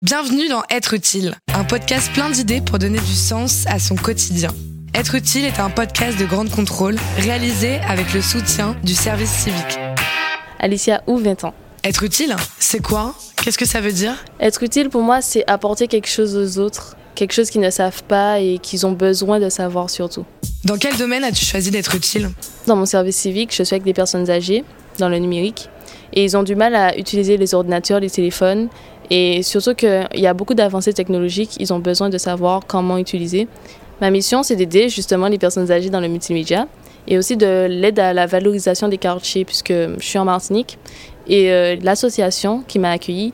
Bienvenue dans Être utile, un podcast plein d'idées pour donner du sens à son quotidien. Être utile est un podcast de grande contrôle réalisé avec le soutien du service civique. Alicia ou 20 ans. Être utile, c'est quoi? Qu'est-ce que ça veut dire? Être utile pour moi, c'est apporter quelque chose aux autres, quelque chose qu'ils ne savent pas et qu'ils ont besoin de savoir surtout. Dans quel domaine as-tu choisi d'être utile? Dans mon service civique, je suis avec des personnes âgées dans le numérique et ils ont du mal à utiliser les ordinateurs, les téléphones et surtout qu'il y a beaucoup d'avancées technologiques, ils ont besoin de savoir comment utiliser. Ma mission, c'est d'aider justement les personnes âgées dans le multimédia et aussi de l'aide à la valorisation des quartiers puisque je suis en Martinique et euh, l'association qui m'a accueillie,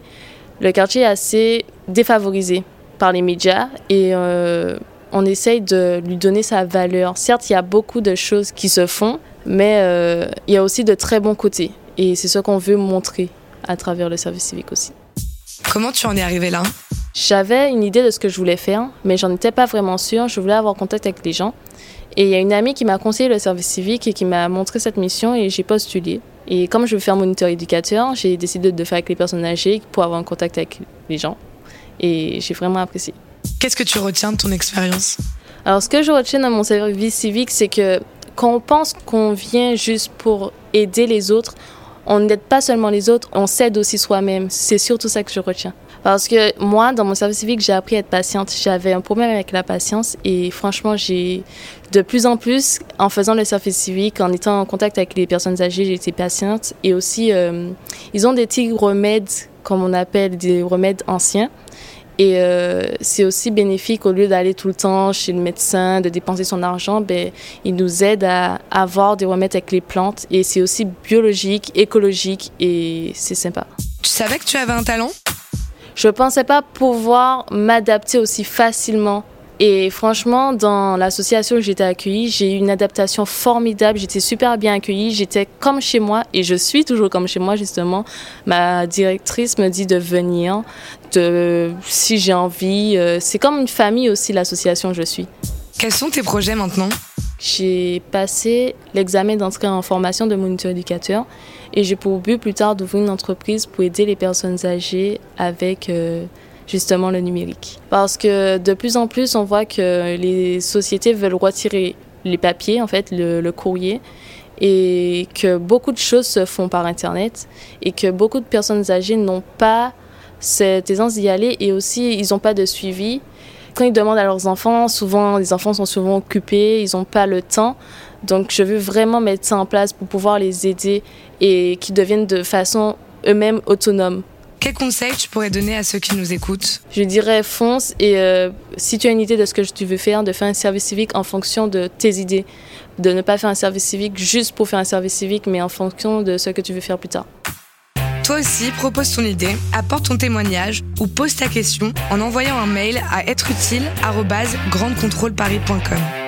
le quartier est assez défavorisé par les médias et euh, on essaye de lui donner sa valeur. Certes, il y a beaucoup de choses qui se font, mais euh, il y a aussi de très bons côtés. Et c'est ce qu'on veut montrer à travers le service civique aussi. Comment tu en es arrivé là? J'avais une idée de ce que je voulais faire, mais j'en étais pas vraiment sûre. Je voulais avoir contact avec les gens. Et il y a une amie qui m'a conseillé le service civique et qui m'a montré cette mission et j'ai postulé. Et comme je veux faire moniteur éducateur, j'ai décidé de faire avec les personnes âgées pour avoir un contact avec les gens. Et j'ai vraiment apprécié. Qu'est-ce que tu retiens de ton expérience? Alors, ce que je retiens dans mon service civique, c'est que quand on pense qu'on vient juste pour aider les autres, on n'aide pas seulement les autres, on s'aide aussi soi-même. C'est surtout ça que je retiens. Parce que moi, dans mon service civique, j'ai appris à être patiente. J'avais un problème avec la patience et franchement, j'ai de plus en plus, en faisant le service civique, en étant en contact avec les personnes âgées, j'ai été patiente. Et aussi, euh, ils ont des petits remèdes, comme on appelle des remèdes anciens. Et euh, c'est aussi bénéfique, au lieu d'aller tout le temps chez le médecin, de dépenser son argent, ben, il nous aide à avoir des remèdes avec les plantes. Et c'est aussi biologique, écologique et c'est sympa. Tu savais que tu avais un talent? Je pensais pas pouvoir m'adapter aussi facilement et franchement, dans l'association où j'étais accueillie, j'ai eu une adaptation formidable. J'étais super bien accueillie. J'étais comme chez moi et je suis toujours comme chez moi, justement. Ma directrice me dit de venir, de, si j'ai envie. Euh, c'est comme une famille aussi, l'association où je suis. Quels sont tes projets maintenant? J'ai passé l'examen d'entrée en formation de moniteur éducateur et j'ai pour but plus tard d'ouvrir une entreprise pour aider les personnes âgées avec... Euh, justement le numérique. Parce que de plus en plus, on voit que les sociétés veulent retirer les papiers, en fait, le, courrier, et que beaucoup de choses se font par Internet, et que beaucoup de personnes âgées n'ont pas cette aisance d'y aller, et aussi, ils n'ont pas de suivi. Quand ils demandent à leurs enfants, souvent, les enfants sont souvent occupés, ils n'ont pas le temps. Donc, je veux vraiment mettre ça en place pour pouvoir les aider et qu'ils deviennent de façon eux-mêmes autonomes. Quel conseil tu pourrais donner à ceux qui nous écoutent Je dirais fonce et euh, si tu as une idée de ce que tu veux faire, de faire un service civique en fonction de tes idées. De ne pas faire un service civique juste pour faire un service civique, mais en fonction de ce que tu veux faire plus tard. Toi aussi, propose ton idée, apporte ton témoignage ou pose ta question en envoyant un mail à êtreutile@grandecontrôleparis.com.